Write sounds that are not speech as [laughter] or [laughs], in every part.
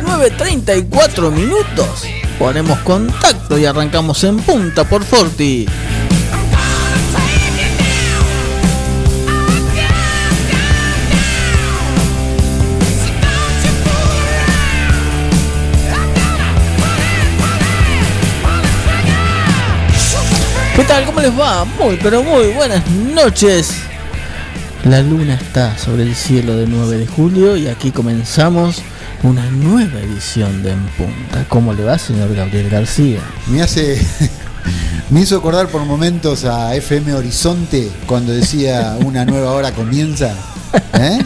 34 minutos. Ponemos contacto y arrancamos en punta por Forti. ¿Qué tal? ¿Cómo les va? Muy, pero muy buenas noches. La luna está sobre el cielo de 9 de julio y aquí comenzamos una nueva edición de En Punta. ¿Cómo le va, señor Gabriel García? Me hace. [laughs] Me hizo acordar por momentos a FM Horizonte cuando decía una nueva hora comienza. ¿Eh?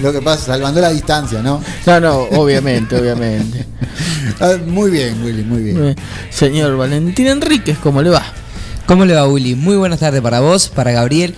Lo que pasa, salvando la distancia, ¿no? No, no, obviamente, obviamente. [laughs] Ah, muy bien, Willy, muy bien. Señor Valentín Enríquez, ¿cómo le va? ¿Cómo le va, Willy? Muy buenas tardes para vos, para Gabriel.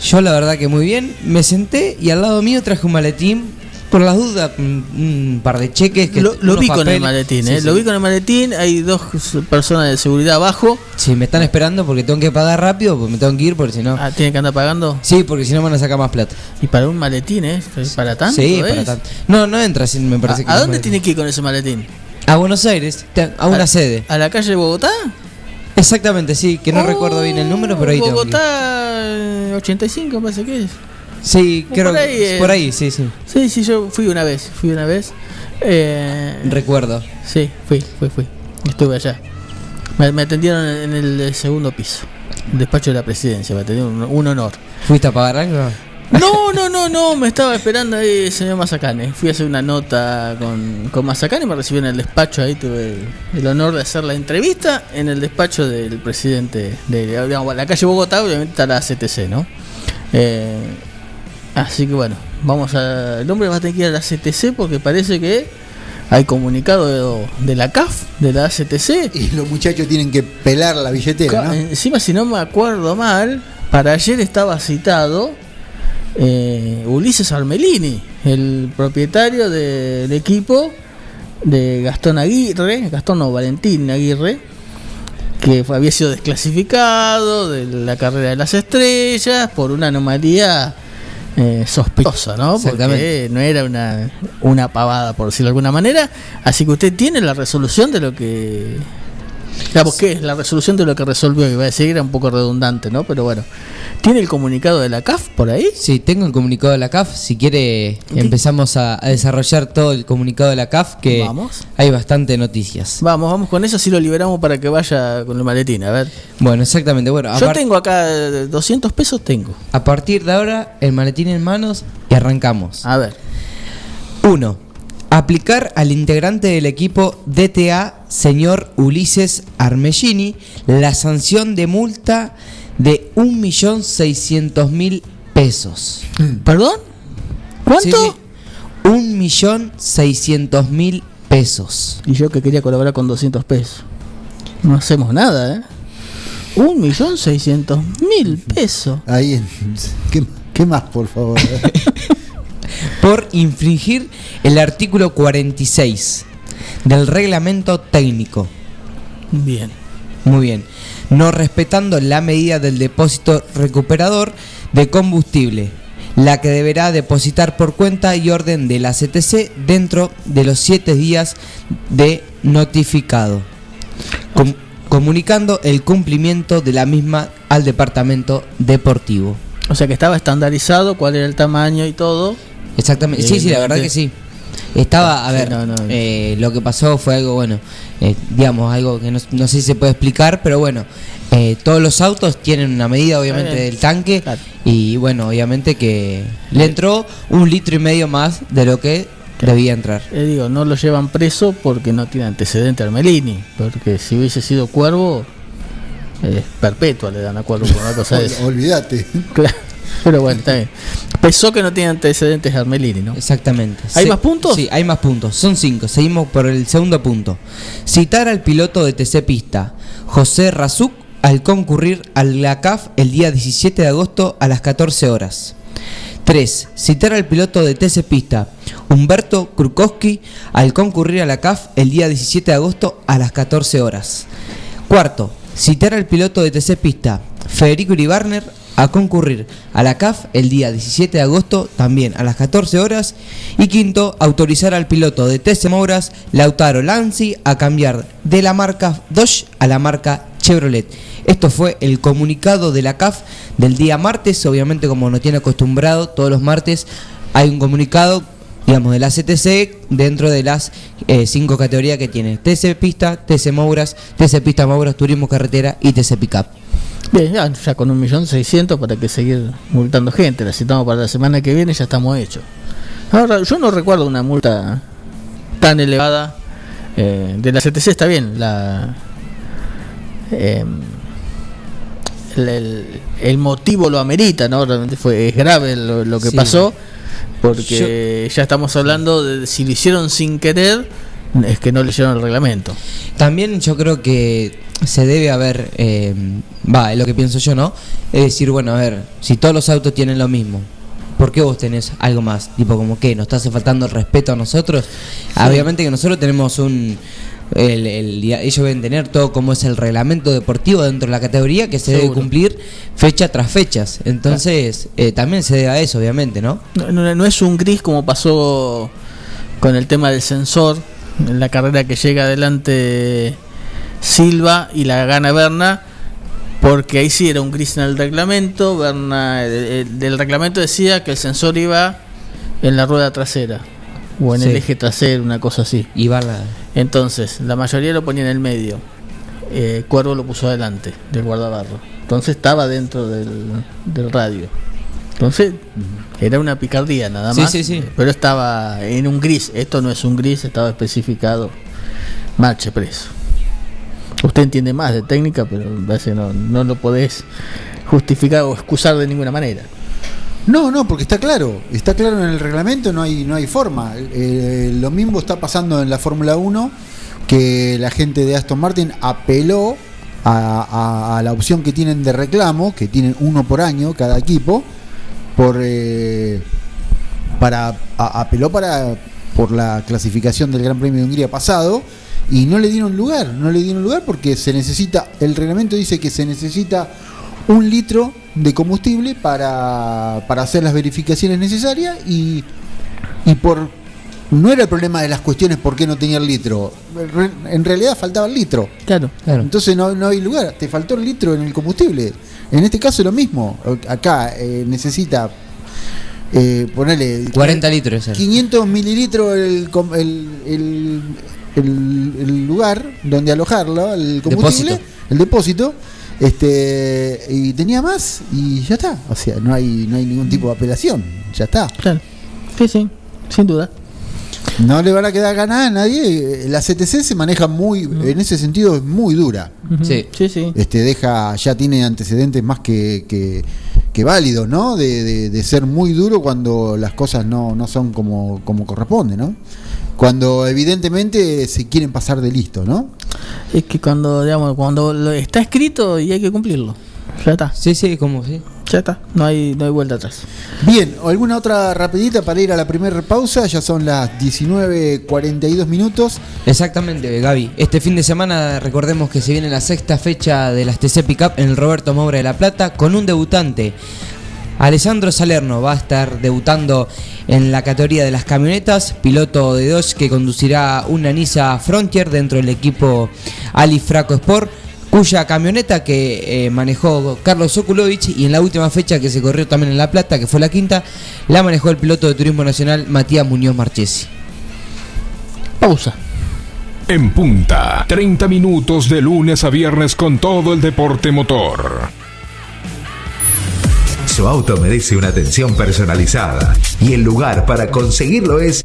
Yo la verdad que muy bien. Me senté y al lado mío traje un maletín por las dudas, un, par de cheques. Que lo, vi con el maletín, ¿eh? Lo vi con el maletín. Hay dos personas de seguridad abajo. Sí, me están esperando porque tengo que pagar rápido, porque me tengo que ir, porque si no. Ah, ¿tienen que andar pagando? Sí, porque si no van a sacar más plata. ¿Y para un maletín, eh? ¿Para tanto? Sí, para tanto. No, no entra, me parece ¿A, ¿A dónde tiene que ir con ese maletín? A Buenos Aires, a una sede. ¿A la calle de Bogotá? Exactamente, sí, que no oh, recuerdo bien el número, pero ahí Bogotá 85, parece que es. Sí, creo por ahí, por ahí, sí, sí. Sí, sí, yo fui una vez, fui una vez. Eh, Recuerdo. Sí, fui, fui, fui. Estuve allá. Me, atendieron en el segundo piso, el despacho de la presidencia, me atendieron un, honor. ¿Fuiste a pagar algo? No, no, no, no, me estaba esperando ahí el señor Mazacane. Fui a hacer una nota con, con Mazacane, me recibió en el despacho, ahí tuve el, honor de hacer la entrevista en el despacho del presidente de digamos, la calle Bogotá, obviamente está la CTC, ¿no? Eh, Así que bueno, vamos a. El hombre va a tener que ir a la CTC porque parece que hay comunicado de, la CAF, de la CTC. Y los muchachos tienen que pelar la billetera, ¿no? Encima, si no me acuerdo mal, para ayer estaba citado eh, Ulises Armelini, el propietario del equipo de Gastón Aguirre, Gastón o Valentín Aguirre, que había sido desclasificado de la carrera de las estrellas por una anomalía eh, sospechosa, ¿no? Porque no era una, una pavada, por decirlo de alguna manera. Así que usted tiene la resolución de lo que. ¿Qué es la resolución de lo que resolvió? Iba a decir, era un poco redundante, ¿no? Pero bueno. ¿Tiene el comunicado de la CAF por ahí? Sí, tengo el comunicado de la CAF. Si quiere, empezamos a, desarrollar todo el comunicado de la CAF, que vamos. hay bastante noticias. Vamos, vamos con eso, si lo liberamos para que vaya con el maletín, a ver. Bueno, exactamente. Bueno, Yo tengo acá 200 pesos, tengo. A partir de ahora, el maletín en manos y arrancamos. A ver. 1. Aplicar al integrante del equipo DTA, señor Ulises Armellini, la sanción de multa de 1.600.000 pesos. ¿Perdón? ¿Cuánto? 1.600.000 pesos. Y yo que quería colaborar con 200 pesos. No hacemos nada, ¿eh? 1.600.000 pesos. Ahí, ¿qué, ¿qué más, por favor? [laughs] por infringir el artículo 46 del reglamento técnico. Bien. Muy bien no respetando la medida del depósito recuperador de combustible, la que deberá depositar por cuenta y orden de la CTC dentro de los siete días de notificado, comunicando el cumplimiento de la misma al departamento deportivo. O sea que estaba estandarizado cuál era el tamaño y todo. Exactamente, sí, sí, la verdad que sí. Estaba, a Sí, ver, no, no. eh, lo que pasó fue algo, bueno, eh, digamos, algo que no, no sé si se puede explicar, pero bueno, eh, todos los autos tienen una medida, obviamente, del tanque, Claro. y bueno, obviamente que le entró un litro y medio más de lo que debía entrar. Eh, digo, no lo llevan preso porque no tiene antecedente Armelini. Porque si hubiese sido cuervo, eh, perpetua le dan a cuervo por una cosa. Ol- Olvídate. Claro. Pero bueno, está bien. Pesó que no tiene antecedentes Armelini, ¿no? Exactamente. ¿Hay más puntos? Sí, hay más puntos. Son cinco. Seguimos por el segundo punto. Citar al piloto de TC Pista, José Razuk, al concurrir al la CAF el día 17 de agosto a las 14 horas. 3. Citar al piloto de TC Pista, Humberto Krukowski, al concurrir a la CAF el día 17 de agosto a las 14 horas. Cuarto, citar al piloto de TC Pista, Federico Iribarner, a concurrir a la CAF el día 17 de agosto, también a las 14 horas. Y quinto, autorizar al piloto de TC Mouras, Lautaro Lanzi, a cambiar de la marca Dodge a la marca Chevrolet. Esto fue el comunicado de la CAF del día martes, obviamente como nos tiene acostumbrado, todos los martes hay un comunicado digamos, de la CTC dentro de las eh, cinco categorías que tiene TC Pista, TC Mouras, TC Pista Mouras, Turismo Carretera y TC Pickup. Bien, ya, ya con un millón seiscientos para que seguir multando gente. La citamos para la semana que viene, ya estamos hechos. Ahora, yo no recuerdo una multa tan elevada. eh, de la CTC está bien, la. eh, el, el- el motivo lo amerita, ¿no? Realmente fue, es grave lo, lo que Sí. pasó, porque ya estamos hablando de si lo hicieron sin querer, es que no leyeron el reglamento. También yo creo que se debe haber, eh, va, es lo que pienso yo, ¿no? Es decir, bueno, a ver, si todos los autos tienen lo mismo, ¿por qué vos tenés algo más? Tipo, como que nos está hace faltando el respeto a nosotros. Obviamente que nosotros tenemos un... El, el día- ellos deben tener todo como es el reglamento deportivo dentro de la categoría que se debe cumplir fecha tras fechas. Entonces, eh, también se debe a eso, obviamente, ¿no? No, no- no es un gris como pasó con el tema del sensor en la carrera que llega adelante Silva y la gana Berna porque ahí sí era un gris en el reglamento Berna el, reglamento decía que el sensor iba en la rueda trasera o en Sí. el eje trasero una cosa así. Va la- entonces la mayoría lo ponía en el medio. Eh, Cuervo lo puso adelante del guardabarro. Entonces estaba dentro del, del radio entonces era una picardía nada Sí, más sí, sí. pero estaba en un gris esto no es un gris estaba especificado marche preso usted entiende más de técnica pero no, no lo podés justificar o excusar de ninguna manera No, no, porque está claro, está claro en el reglamento, no hay, no hay forma. Eh, lo mismo está pasando en la Fórmula 1, que la gente de Aston Martin apeló a, a- a la opción que tienen de reclamo, que tienen uno por año cada equipo, por eh, para a- apeló para por la clasificación del Gran Premio de Hungría pasado y no le dieron lugar, no le dieron lugar porque se necesita, el reglamento dice que se necesita un litro de combustible para, para hacer las verificaciones necesarias y, y por no era el problema de las cuestiones por qué no tenía el litro, en realidad faltaba el litro. claro Claro. Entonces no, no hay lugar, te faltó el litro en el combustible. En este caso es lo mismo. Acá eh, necesita eh, ponerle 40 litros. era. 500 mililitros el, com- el, el, el- el lugar donde alojarlo, el combustible, Depósito. el depósito. Este y tenía más y ya está. O sea, no hay no hay ningún tipo de apelación. Ya está. claro sí sí sin duda No le van a quedar ganas a nadie. La CTC se maneja muy, en ese sentido, es muy dura. Sí. sí sí este deja ya tiene antecedentes más que, que, que válidos no de, de- de ser muy duro cuando las cosas no, no son como, como corresponde no cuando evidentemente se quieren pasar de listo no Es que cuando, digamos, cuando lo está escrito y hay que cumplirlo. Ya está, Sí, sí, como sí. ya está. No hay, no hay vuelta atrás. bien alguna otra rapidita para ir a la primera pausa ya son las 19.42 minutos Exactamente, Gaby. Este fin de semana recordemos que se viene la sexta fecha de las TC Pickup en el Roberto Moura de La Plata con un debutante. Alessandro Salerno va a estar debutando en la categoría de las camionetas, piloto de Dodge que conducirá una Nissan Frontier dentro del equipo Ali Fraco Sport, cuya camioneta que eh, manejó Carlos Sokulovich y en la última fecha que se corrió también en La Plata, que fue la quinta, la manejó el piloto de Turismo Nacional Matías Muñoz Marchesi. Pausa. En punta, 30 minutos de lunes a viernes con todo el deporte motor. Su auto merece una atención personalizada y el lugar para conseguirlo es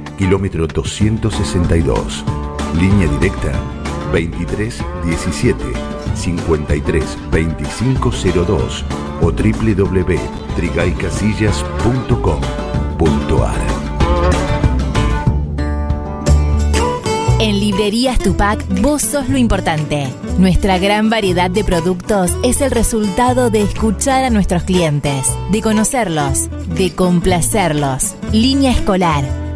kilómetro 262. Línea directa 23 17 53 2502 o www.trigaycasillas.com.ar En Librerías Tupac, vos sos lo importante. Nuestra gran variedad de productos es el resultado de escuchar a nuestros clientes, de conocerlos, de complacerlos. Línea escolar,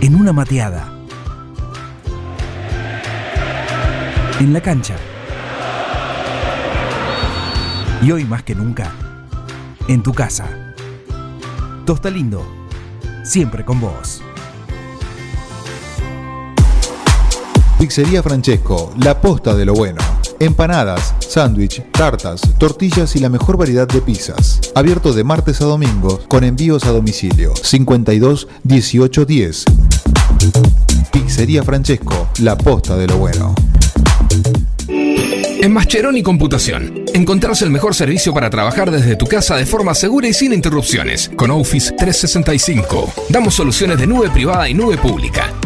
En una mateada. En la cancha. Y hoy más que nunca, en tu casa. Tosta Lindo, siempre con vos. Pizzería Francesco, la posta de lo bueno. Empanadas, sándwich, tartas, tortillas y la mejor variedad de pizzas. Abierto de martes a domingo con envíos a domicilio. 52 18 10. Pizzería Francesco, la posta de lo bueno. En Mascheroni Computación, encontrarás el mejor servicio para trabajar desde tu casa de forma segura y sin interrupciones. Con Office 365, damos soluciones de nube privada y nube pública,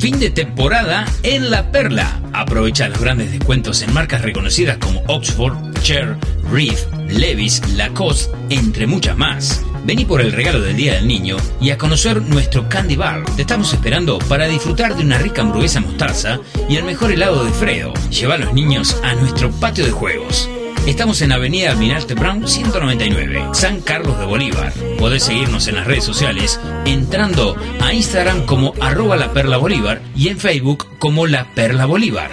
Fin de temporada en La Perla. Aprovecha los grandes descuentos en marcas reconocidas como Oxford, Cher, Reef, Levis, Lacoste, entre muchas más. Vení por el regalo del Día del Niño y a conocer nuestro Candy Bar. Te estamos esperando para disfrutar de una rica hamburguesa mostaza y el mejor helado de Fredo. Lleva a los niños a nuestro patio de juegos. Estamos en Avenida Almirante Brown 199, San Carlos de Bolívar. Podés seguirnos en las redes sociales entrando a Instagram como arroba la perla bolívar y en Facebook como la perla bolívar.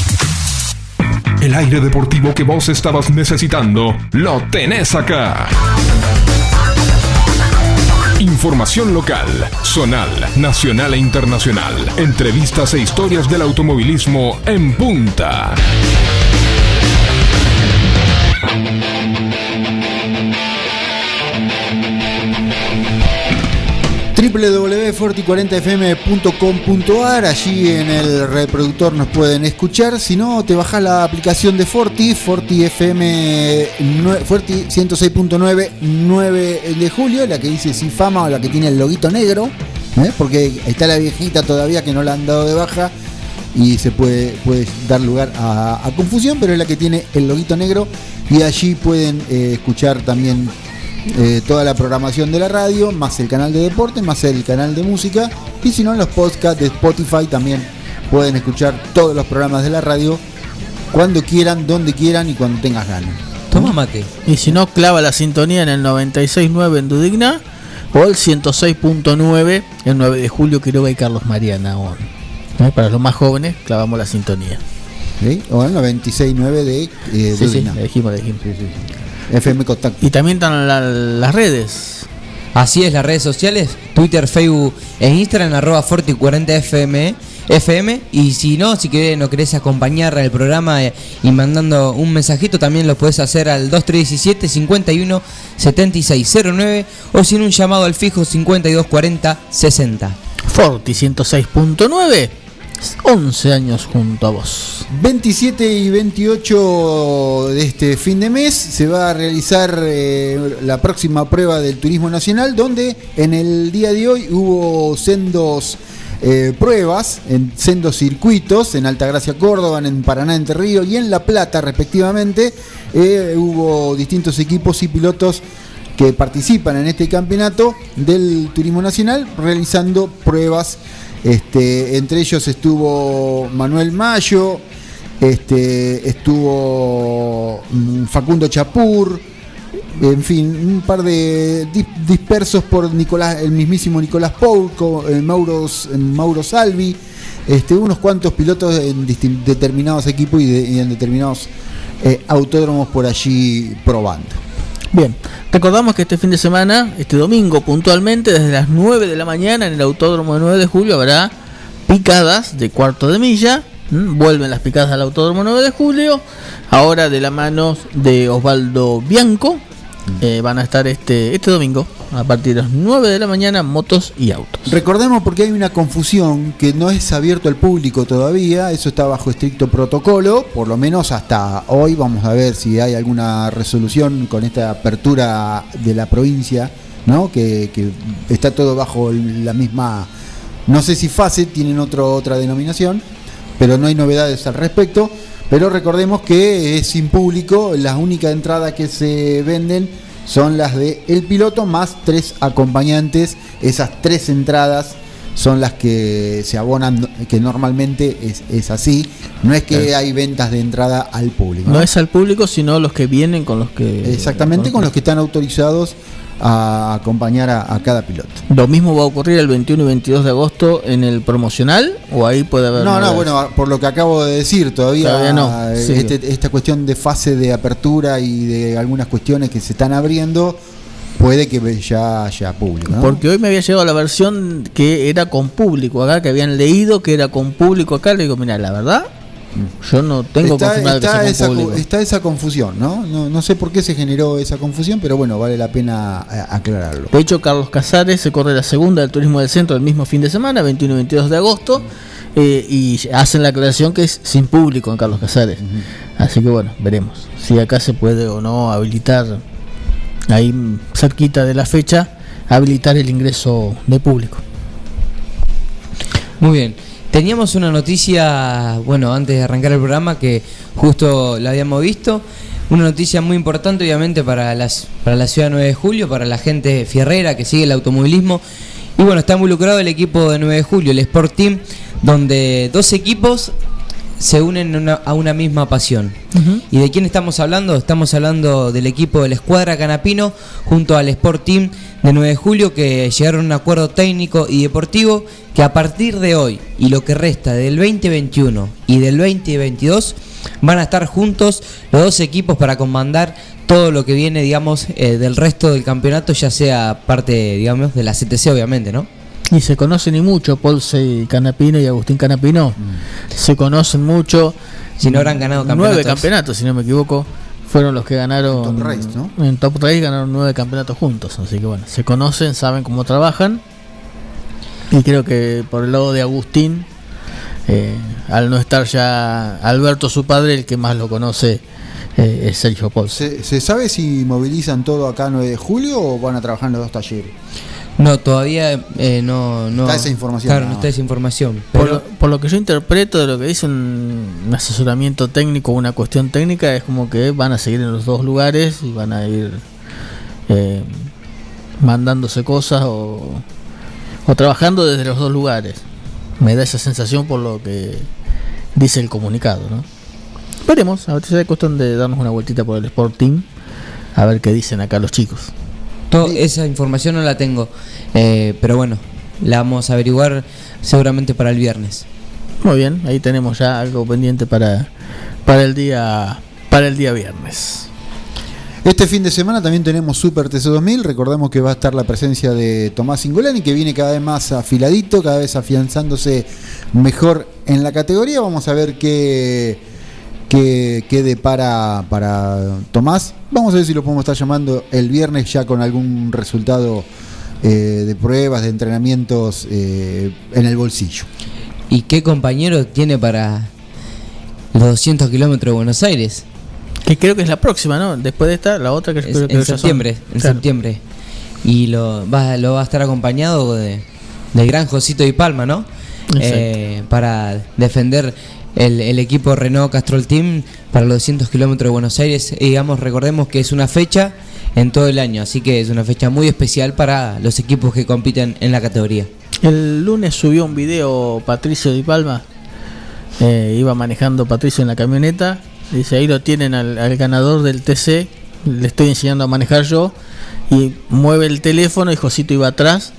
El aire deportivo que vos estabas necesitando, lo tenés acá. Información local, zonal, nacional e internacional. Entrevistas e historias del automovilismo en punta. www.forti40fm.com.ar Allí en el reproductor nos pueden escuchar. Si no, te bajas la aplicación de Forti, Forti FM, Forti 106.9, 9 de julio, la que dice Sin Fama o la que tiene el loguito negro, ¿eh? porque está la viejita todavía que no la han dado de baja y se puede, puede dar lugar a, a confusión, pero es la que tiene el loguito negro y allí pueden eh, escuchar también eh, toda la programación de la radio, más el canal de deporte, más el canal de música y si no en los podcasts de Spotify también pueden escuchar todos los programas de la radio cuando quieran, donde quieran y cuando tengas ganas. Toma mate. Y si no, clava la sintonía en el 96.9 en Dudigna o el 106.9 el 9 de julio Quiroga y Carlos Mariana. o- ¿eh? Para los más jóvenes, clavamos la sintonía. ¿sí? O el 96.9 de eh, Sí, sí, dijimos, le dijimos. FM Contacto. Y también están la- las redes. Así es, las redes sociales, Twitter, Facebook e Instagram, arroba Forti40FM. FM y si no, si querés, no querés acompañar al programa eh, y mandando un mensajito, también lo podés hacer al 2317 51 7609 o sin un llamado al fijo 5240 60. Forti 106.9, 11 años junto a vos. 27 y 28 de este fin de mes se va a realizar eh, la próxima prueba del Turismo Nacional, donde en el día de hoy hubo sendos eh, pruebas, en sendos circuitos, en Altagracia, Córdoba, en Paraná, Entre Ríos y en La Plata, respectivamente. Eh, hubo distintos equipos y pilotos que participan en este campeonato del Turismo Nacional realizando pruebas. Este, entre ellos estuvo Manuel Mayo, este, estuvo mm, Facundo Chapur, en fin, un par de di- dispersos por Nicolás, el mismísimo Nicolás Pouco, el Mauro, Mauro Salvi, este, unos cuantos pilotos en determinados equipos y en determinados eh, autódromos por allí probando. Bien, recordamos que este fin de semana, este domingo puntualmente, desde las 9 de la mañana en el Autódromo de 9 de julio habrá picadas de cuarto de milla. ¿m? Vuelven las picadas al Autódromo 9 de julio. Ahora de la mano de Osvaldo Bianco. eh, van a estar este, este domingo a partir de las 9 de la mañana motos y autos. Recordemos porque hay una confusión que no es abierto al público todavía, eso está bajo estricto protocolo, por lo menos hasta hoy vamos a ver si hay alguna resolución con esta apertura de la provincia, ¿no? Que, está todo bajo la misma, no sé si fase, tienen otro, otra denominación, pero no hay novedades al respecto. Pero recordemos que es sin público, las únicas entradas que se venden son las de el piloto más tres acompañantes. Esas tres entradas son las que se abonan, que normalmente es, es así. No es que hay ventas de entrada al público. No es al público, sino los que vienen con los que... Exactamente con los que están autorizados a acompañar a, a cada piloto. Lo mismo va a ocurrir el 21 y 22 de agosto en el promocional, o ahí puede haber... No, no, bueno, por lo que acabo de decir, todavía, Todavía no, eh, este- esta cuestión de fase de apertura y de algunas cuestiones que se están abriendo, puede que ya haya público. ¿no? Porque hoy me había llegado la versión que era con público acá, que habían leído que era con público acá. Le digo, mira, la verdad, yo no tengo está, confirmado que está esa, está esa confusión, ¿no? ¿no? No sé por qué se generó esa confusión, pero bueno, vale la pena eh, aclararlo. De hecho, Carlos Casares se corre la segunda del Turismo del Centro el mismo fin de semana, 21 y 22 de agosto, eh, y hacen la aclaración que es sin público en Carlos Casares. Así que bueno, veremos si acá se puede o no habilitar, ahí cerquita de la fecha, habilitar el ingreso de público. Muy bien. Teníamos una noticia, bueno, antes de arrancar el programa que justo la habíamos visto. Una noticia muy importante, obviamente, para, las, para la ciudad de 9 de julio, para la gente fierrera que sigue el automovilismo. Y bueno, está involucrado el equipo de 9 de julio, el Sport Team, donde dos equipos se unen a una, a una misma pasión. ¿Y de quién estamos hablando? Estamos hablando del equipo de la Escuadra Canapino junto al Sport Team de 9 de julio que llegaron a un acuerdo técnico y deportivo que a partir de hoy y lo que resta del 2021 y del 2022 van a estar juntos los dos equipos para comandar todo lo que viene, digamos, eh, del resto del campeonato, ya sea parte, digamos, de la CTC, obviamente, ¿no? Y se conocen y mucho, Paulse Canapino y Agustín Canapino. Se conocen mucho. Si no habrán ganado Nueve campeonatos. campeonatos, si no me equivoco. Fueron los que ganaron. En Top Race, ¿no? En Top Race ganaron nueve campeonatos juntos. Así que bueno, se conocen, saben cómo trabajan. Y creo que por el lado de Agustín, eh, al no estar ya Alberto, su padre, el que más lo conoce eh, es Sergio Paulse. ¿Se, se sabe si movilizan todo acá 9 de julio o van a trabajar en los dos talleres? No, todavía eh, no, no. Está esa información, Claro, no. está esa información. Por, lo, por lo que yo interpreto de lo que dice un, un asesoramiento técnico, una cuestión técnica, es como que van a seguir en los dos lugares y van a ir eh, mandándose cosas o, o trabajando desde los dos lugares. Me da esa sensación por lo que dice el comunicado, ¿no? Veremos, a ver si es cuestión de darnos una vueltita por el Sporting, a ver qué dicen acá los chicos. Esa información no la tengo. Eh, pero bueno, la vamos a averiguar seguramente para el viernes. Muy bien, ahí tenemos ya algo pendiente para, para el día para el día viernes. Este fin de semana también tenemos Super TC2000. Recordemos que va a estar la presencia de Tomás Singolani, que viene cada vez más afiladito, cada vez afianzándose mejor en la categoría. Vamos a ver qué, qué, qué depara para Tomás. Vamos a ver si lo podemos estar llamando el viernes ya con algún resultado eh, de pruebas, de entrenamientos eh, en el bolsillo. ¿Y qué compañero tiene para los 200 kilómetros de Buenos Aires? Que creo que es la próxima, ¿no? Después de esta, la otra que Es- creo que en septiembre, en Claro. septiembre. Y lo va, lo va a estar acompañado de, del gran Josito y Palma, ¿no? Eh, para defender el, equipo Renault Castrol Team para los 200 kilómetros de Buenos Aires. Y digamos, recordemos que es una fecha en todo el año, así que es una fecha muy especial para los equipos que compiten en la categoría. El lunes subió un video Patricio Di Palma. eh, iba manejando Patricio en la camioneta. Dice, ahí lo tienen al, al ganador del TC. Le estoy enseñando a manejar yo. Y mueve el teléfono y Josito iba atrás,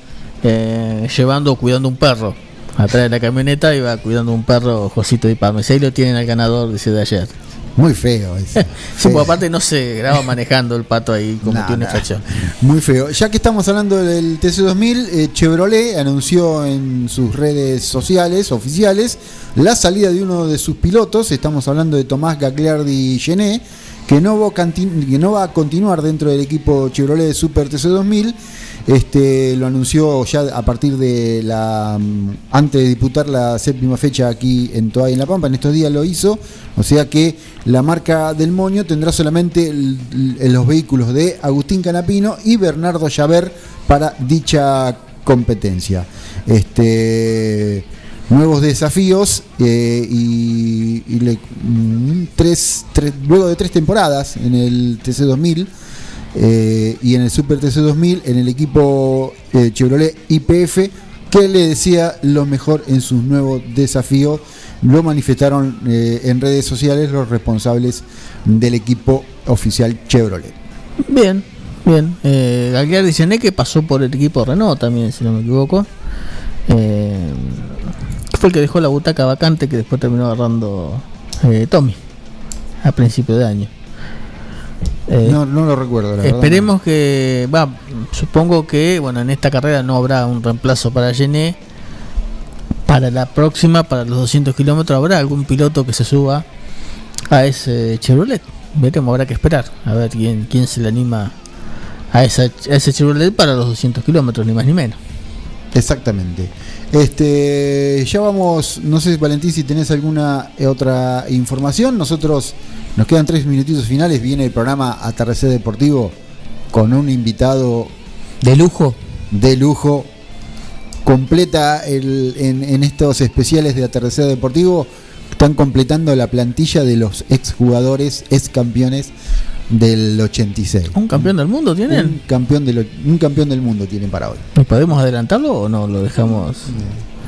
eh, llevando o cuidando un perro. Atrás de la camioneta iba cuidando un perro Josito Palma. Dice, ahí lo tienen al ganador, dice de ayer. Muy feo. [laughs] eso. Sí, Feo. aparte no se graba manejando el pato ahí como Nah, infección. Muy feo. Ya que estamos hablando del TC2000, eh, Chevrolet anunció en sus redes sociales oficiales la salida de uno de sus pilotos. Estamos hablando de Tomás Gagliardi Gené, que no, va a canti- que no va a continuar dentro del equipo Chevrolet de Super TC2000. Este, lo anunció ya a partir de la mm, antes de disputar la séptima fecha aquí en Toay en La Pampa, en estos días lo hizo, o sea que la marca del Moño tendrá solamente los vehículos de Agustín Canapino y Bernardo Llaver para dicha competencia. Este nuevos desafíos eh, y, y mm, luego de tres temporadas en el TC2000 eh, y en el Super TC2000 en el equipo eh, Chevrolet IPF que le decía lo mejor en sus nuevos desafíos. Lo manifestaron eh, en redes sociales los responsables del equipo oficial Chevrolet. Bien, bien. Eh, Gené que pasó por el equipo Renault también, si no me equivoco. Eh, fue el que dejó la butaca vacante que después terminó agarrando eh, Tommy a principio de año. Eh, No, no lo recuerdo, la verdad. esperemos que, va, supongo que, bueno, en esta carrera no habrá un reemplazo para Gené. Para la próxima, para los 200 kilómetros, habrá algún piloto que se suba a ese Chevrolet. Veremos, habrá que esperar a ver quién, quién se le anima a, esa, a ese Chevrolet para los 200 kilómetros, ni más ni menos. Exactamente. Este, ya vamos, no sé Valentín si tenés alguna eh, otra información. Nosotros nos quedan tres minutitos finales. Viene el programa Atardecer Deportivo con un invitado ¿De lujo? de lujo. Completa el, en, en estos especiales de Atardecer Deportivo. Están completando la plantilla de los exjugadores, ex campeones del 86. ¿Un campeón del mundo Un tienen? campeón, del, un campeón del mundo tienen para hoy. ¿Y ¿Podemos adelantarlo o no? Lo dejamos.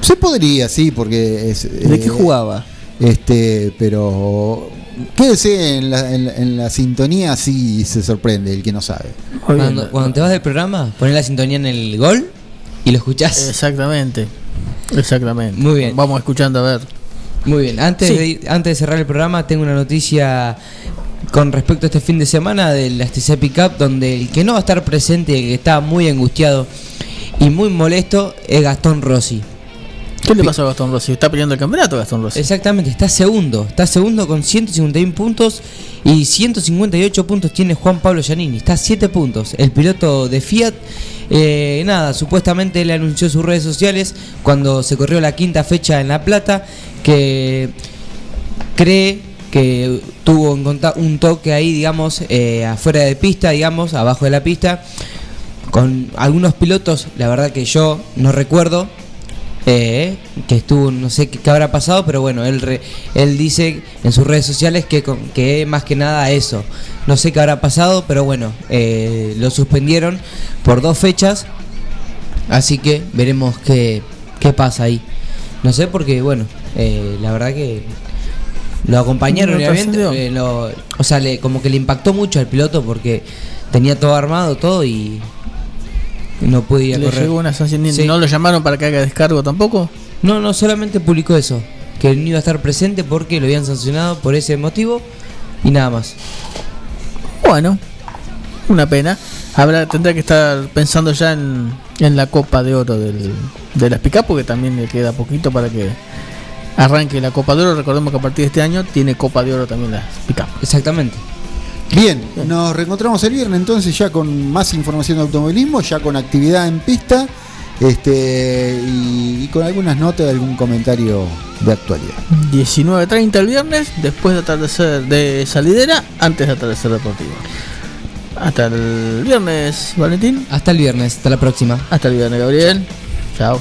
Se podría, sí, porque es. ¿De qué eh, jugaba? Este, pero quédese en la, en, la- en la sintonía, sí se sorprende el que no sabe. Cuando, cuando te vas del programa, pones la sintonía en el gol y lo escuchás. Exactamente. Exactamente. Muy bien. Vamos escuchando a ver. Muy bien, antes, Sí. de, antes de cerrar el programa tengo una noticia con respecto a este fin de semana de la STC Pickup, donde el que no va a estar presente, el que está muy angustiado y muy molesto, es Gastón Rossi. ¿Qué le pasó a Gastón Rossi? ¿Está peleando el campeonato Gastón Rossi? Exactamente, está segundo. Está segundo con 151 puntos y 158 puntos tiene Juan Pablo Giannini. Está a 7 puntos. El piloto de Fiat, eh, nada, supuestamente le anunció sus redes sociales cuando se corrió la quinta fecha en La Plata que cree que tuvo un toque ahí, digamos, eh, afuera de pista, digamos, abajo de la pista, con algunos pilotos, la verdad que yo no recuerdo, eh, que estuvo, no sé qué, habrá pasado, pero bueno, él, re- él dice en sus redes sociales que, que más que nada eso. No sé qué habrá pasado, pero bueno, eh, lo suspendieron por dos fechas, así que veremos qué, qué pasa ahí. No sé porque, bueno, la verdad que lo acompañaron No eh, lo- o sea, le, como que le impactó mucho al piloto porque tenía todo armado, todo y no podía ¿Le correr. llegó una sanción? Sí. ¿No lo llamaron para que haga descargo tampoco? No, no, solamente publicó eso, que no iba a estar presente porque lo habían sancionado por ese motivo y nada más. Bueno, una pena. Habrá, tendrá que estar pensando ya en, en la Copa de Oro del, de las Pickup, porque también le queda poquito para que arranque la Copa de Oro. Recordemos que a partir de este año tiene Copa de Oro también las Pickup. Exactamente. Bien, nos reencontramos el viernes entonces ya con más información de automovilismo, ya con actividad en pista este y, y con algunas notas, algún comentario de actualidad. 19.30 el viernes, después de atardecer de salidera, antes de atardecer deportivo. Hasta el viernes, Valentín. Hasta el viernes, hasta la próxima. Hasta el viernes, Gabriel. Chao.